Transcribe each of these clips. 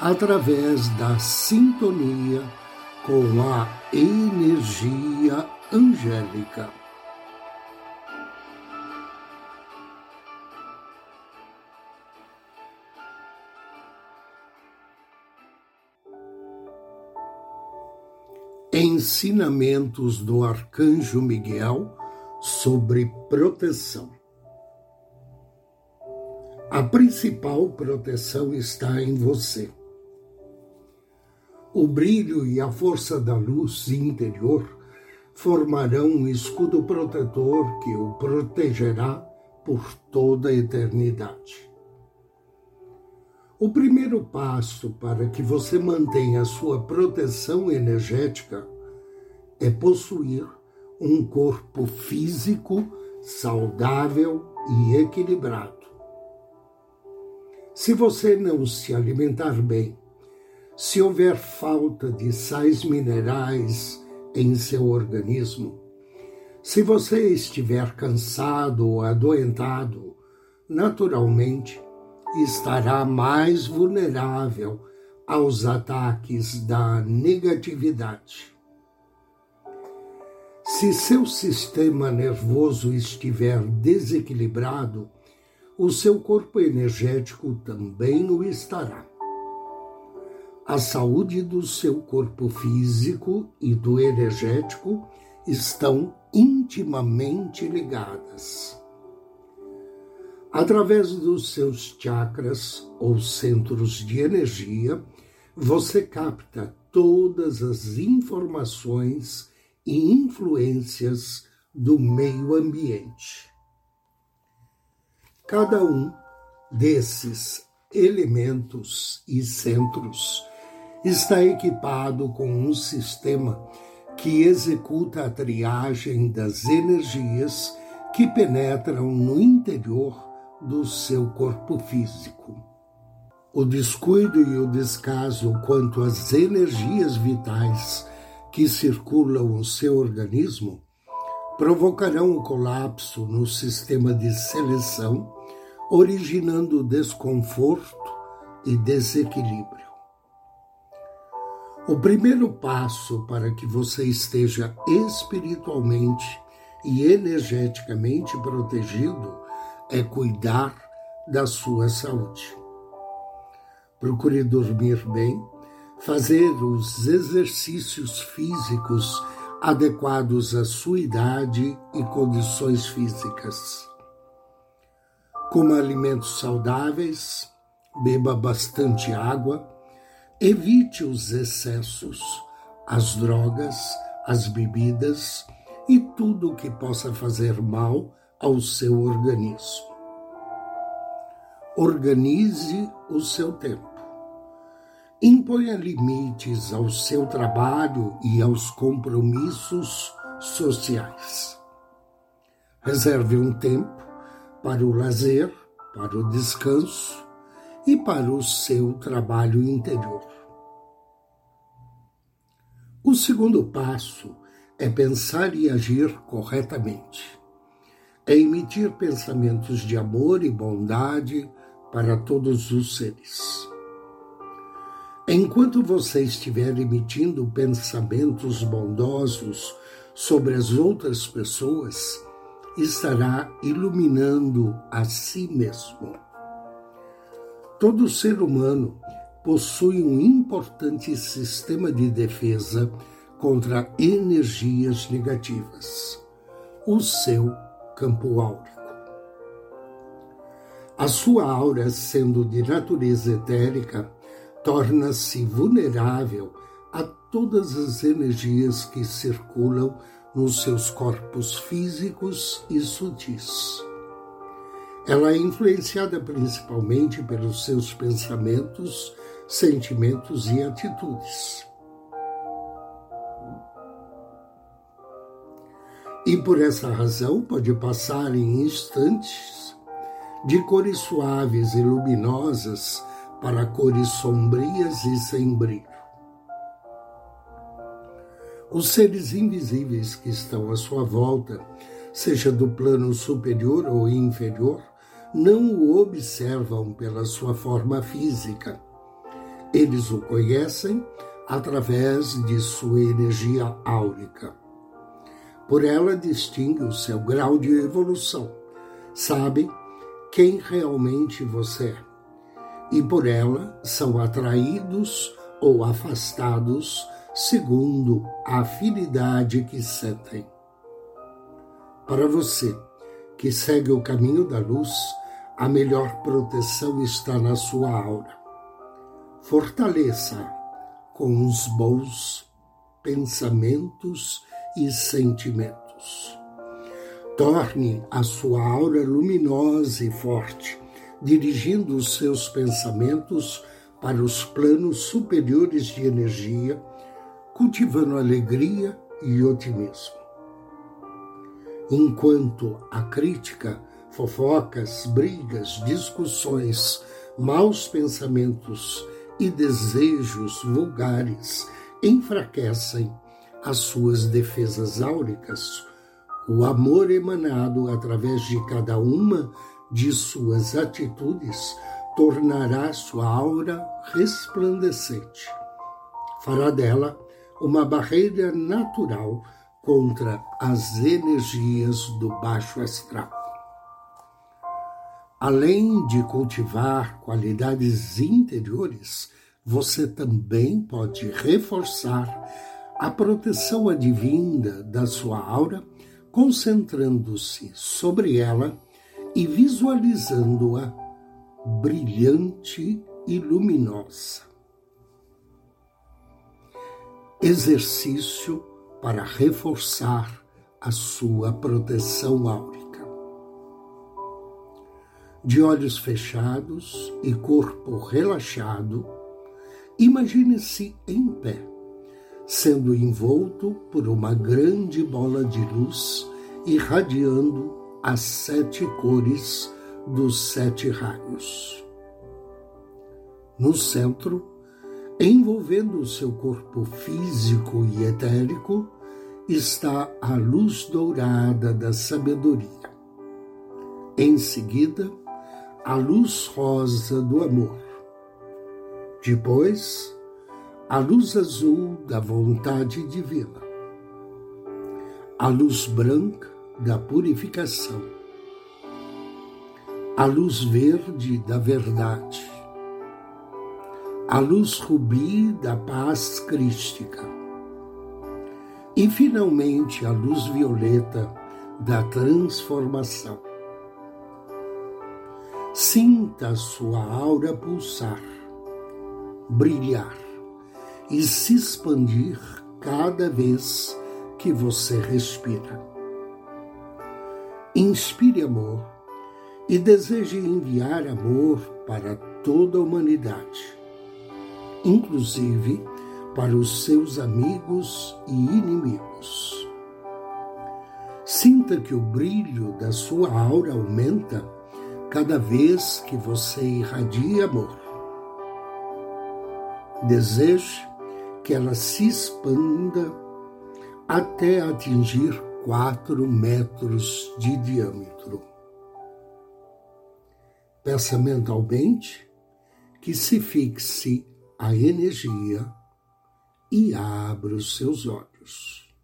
através da sintonia com a energia angélica. Ensinamentos do Arcanjo Miguel sobre proteção. A principal proteção está em você o brilho e a força da luz interior formarão um escudo protetor que o protegerá por toda a eternidade. O primeiro passo para que você mantenha sua proteção energética é possuir um corpo físico saudável e equilibrado. Se você não se alimentar bem, se houver falta de sais minerais em seu organismo, se você estiver cansado ou adoentado, naturalmente estará mais vulnerável aos ataques da negatividade. Se seu sistema nervoso estiver desequilibrado, o seu corpo energético também o estará a saúde do seu corpo físico e do energético estão intimamente ligadas. Através dos seus chakras ou centros de energia, você capta todas as informações e influências do meio ambiente. Cada um desses elementos e centros está equipado com um sistema que executa a triagem das energias que penetram no interior do seu corpo físico. O descuido e o descaso quanto às energias vitais que circulam o seu organismo provocarão o colapso no sistema de seleção, originando desconforto e desequilíbrio. O primeiro passo para que você esteja espiritualmente e energeticamente protegido é cuidar da sua saúde. Procure dormir bem, fazer os exercícios físicos adequados à sua idade e condições físicas. Coma alimentos saudáveis, beba bastante água Evite os excessos, as drogas, as bebidas e tudo que possa fazer mal ao seu organismo. Organize o seu tempo. Imponha limites ao seu trabalho e aos compromissos sociais. Reserve um tempo para o lazer, para o descanso e para o seu trabalho interior. O segundo passo é pensar e agir corretamente. É emitir pensamentos de amor e bondade para todos os seres. Enquanto você estiver emitindo pensamentos bondosos sobre as outras pessoas, estará iluminando a si mesmo. Todo ser humano possui um importante sistema de defesa contra energias negativas, o seu campo áurico. A sua aura, sendo de natureza etérica, torna-se vulnerável a todas as energias que circulam nos seus corpos físicos e sutis. Ela é influenciada principalmente pelos seus pensamentos, sentimentos e atitudes. E por essa razão pode passar em instantes de cores suaves e luminosas para cores sombrias e sem brilho. Os seres invisíveis que estão à sua volta, seja do plano superior ou inferior, não o observam pela sua forma física. Eles o conhecem através de sua energia áurica. Por ela distingue o seu grau de evolução, sabe quem realmente você é. E por ela são atraídos ou afastados segundo a afinidade que sentem. Para você que segue o caminho da luz, a melhor proteção está na sua aura. Fortaleça com os bons pensamentos e sentimentos. Torne a sua aura luminosa e forte, dirigindo os seus pensamentos para os planos superiores de energia, cultivando alegria e otimismo. Enquanto a crítica, fofocas, brigas, discussões, maus pensamentos e desejos vulgares enfraquecem as suas defesas áuricas, o amor emanado através de cada uma de suas atitudes tornará sua aura resplandecente. Fará dela uma barreira natural contra as energias do baixo astral. Além de cultivar qualidades interiores, você também pode reforçar a proteção advinda da sua aura, concentrando-se sobre ela e visualizando-a brilhante e luminosa. Exercício para reforçar a sua proteção áurica. De olhos fechados e corpo relaxado, imagine-se em pé sendo envolto por uma grande bola de luz irradiando as sete cores dos sete raios. No centro, envolvendo o seu corpo físico e etérico, está a luz dourada da sabedoria. Em seguida, a luz rosa do amor. Depois, a luz azul da vontade divina, a luz branca da purificação, a luz verde da verdade, a luz rubi da paz crística e, finalmente, a luz violeta da transformação. Sinta sua aura pulsar, brilhar e se expandir cada vez que você respira. Inspire amor e deseje enviar amor para toda a humanidade, inclusive para os seus amigos e inimigos. Sinta que o brilho da sua aura aumenta cada vez que você irradia amor. Deseje que ela se expanda até atingir quatro metros de diâmetro. Peça mentalmente que se fixe a energia e abra os seus olhos.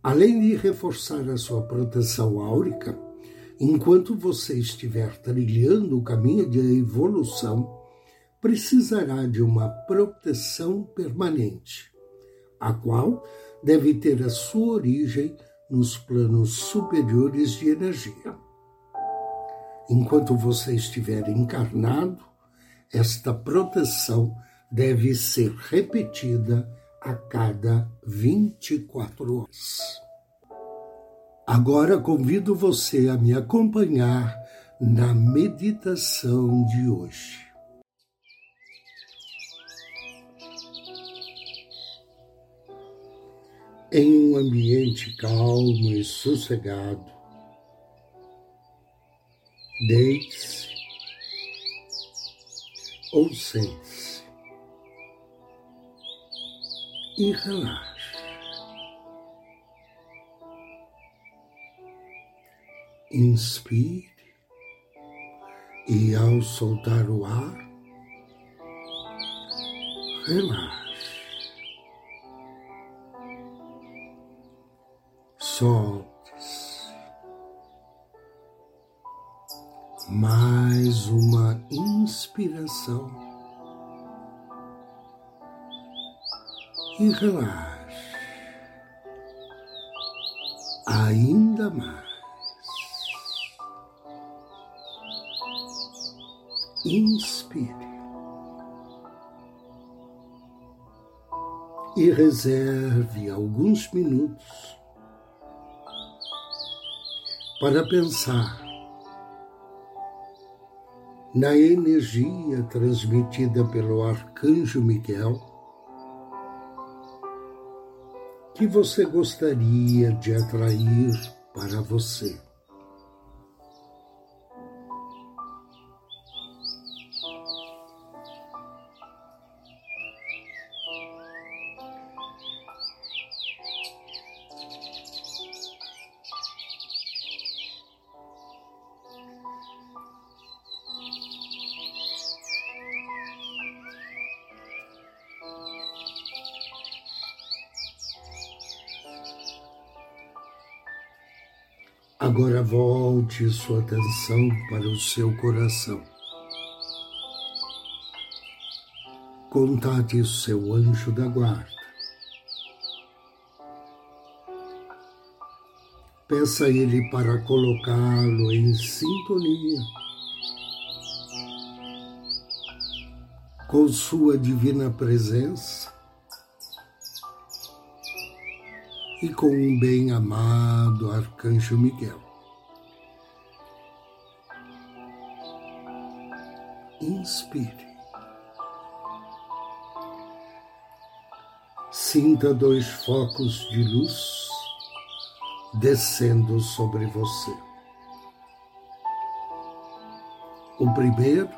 Além de reforçar a sua proteção áurica, enquanto você estiver trilhando o caminho de evolução, precisará de uma proteção permanente, a qual deve ter a sua origem nos planos superiores de energia. Enquanto você estiver encarnado, esta proteção deve ser repetida a cada 24 horas. Agora convido você a me acompanhar na meditação de hoje. Em um ambiente calmo e sossegado, deite-se ou sente-se e relaxe. Inspire e ao soltar o ar, relaxe. Solte-se. Mais uma inspiração. E relaxe. Ainda mais. Inspire. E reserve alguns minutos para pensar na energia transmitida pelo Arcanjo Miguel que você gostaria de atrair para você. Agora volte sua atenção para o seu coração. Contate seu anjo da guarda. Peça a ele para colocá-lo em sintonia com sua divina presença e com o bem-amado Arcanjo Miguel. Inspire. Sinta dois focos de luz descendo sobre você. O primeiro,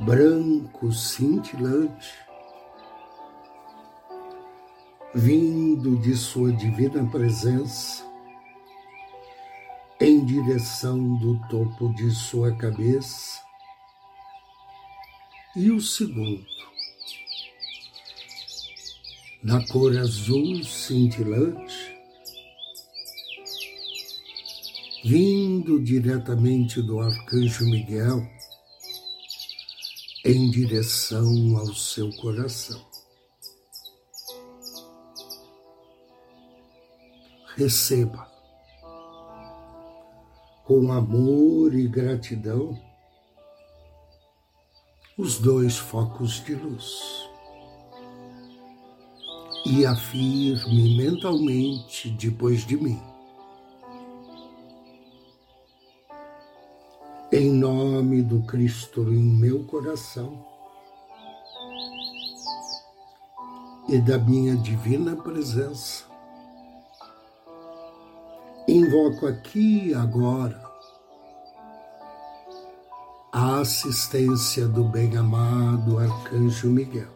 branco cintilante, vindo de Sua divina presença, em direção do topo de Sua cabeça, e o segundo, na cor azul cintilante, vindo diretamente do Arcanjo Miguel, em direção ao seu coração. Receba com amor e gratidão os dois focos de luz e afirme mentalmente depois de mim. Em nome do Cristo em meu coração e da minha divina presença, Invoco aqui agora a assistência do bem-amado Arcanjo Miguel.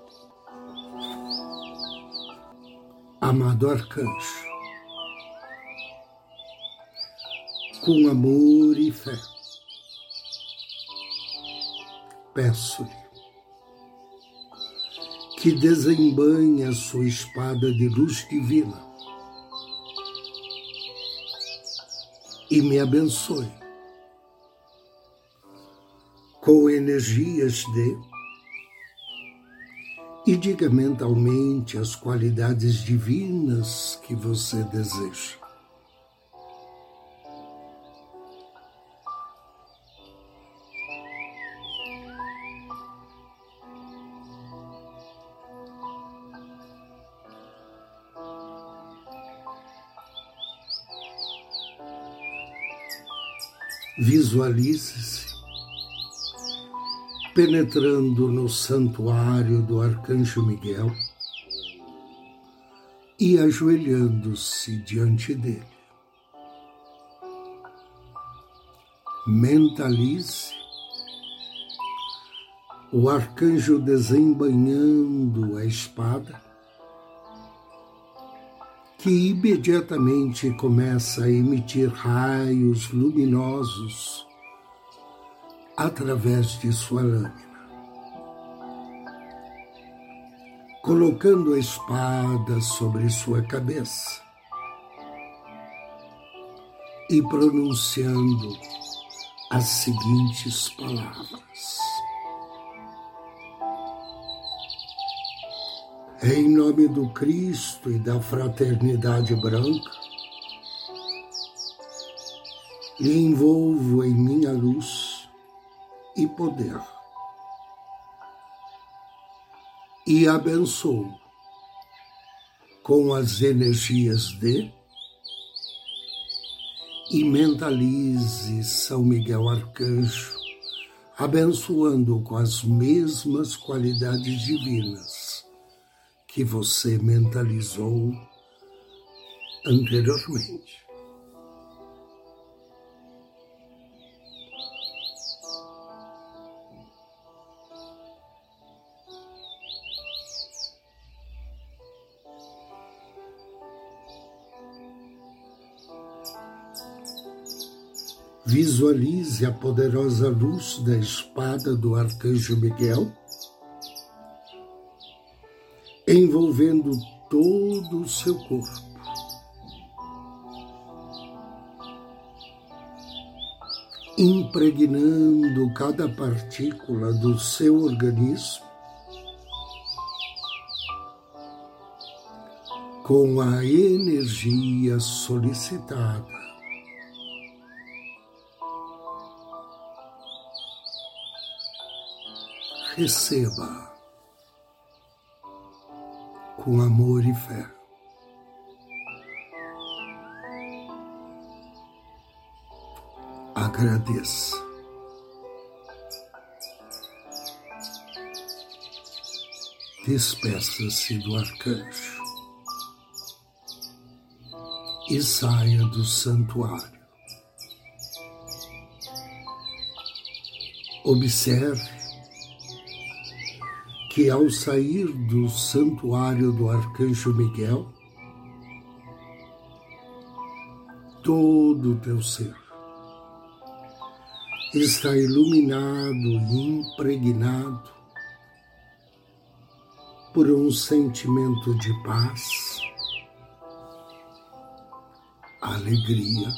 Amado Arcanjo, com amor e fé, peço-lhe que desembanhe a sua espada de luz divina e me abençoe com energias de e diga mentalmente as qualidades divinas que você deseja. Visualize-se penetrando no santuário do Arcanjo Miguel, e ajoelhando-se diante dele. Mentalize o arcanjo desembanhando a espada, que imediatamente começa a emitir raios luminosos através de sua lâmina. colocando a espada sobre sua cabeça e pronunciando as seguintes palavras: Em nome do Cristo e da fraternidade branca, lhe envolvo em minha luz e poder e abençoo com as energias de e mentalize São Miguel Arcanjo, abençoando com as mesmas qualidades divinas que você mentalizou anteriormente. Visualize a poderosa luz da espada do arcanjo Miguel, envolvendo todo o seu corpo. Impregnando cada partícula do seu organismo com a energia solicitada receba com amor e fé. Agradeça. Despeça-se do arcanjo e saia do santuário. Observe que ao sair do santuário do Arcanjo Miguel, todo o teu ser está iluminado e impregnado por um sentimento de paz, alegria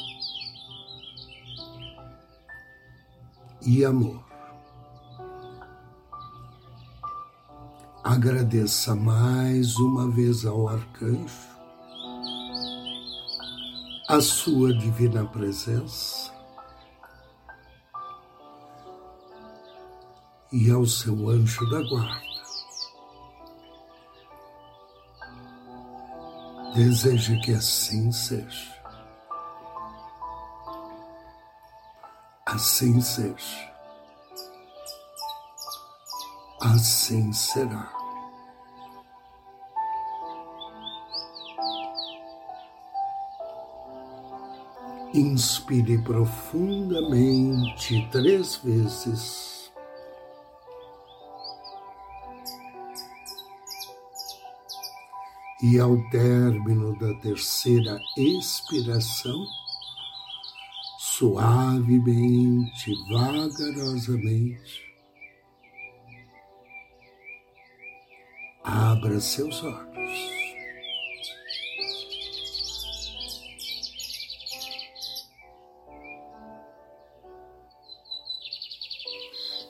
e amor. Agradeça mais uma vez ao arcanjo a sua divina presença e ao seu anjo da guarda. Deseje que assim seja. Assim seja. Assim será. Inspire profundamente três vezes. E ao término da terceira expiração, suavemente, vagarosamente, abra seus olhos.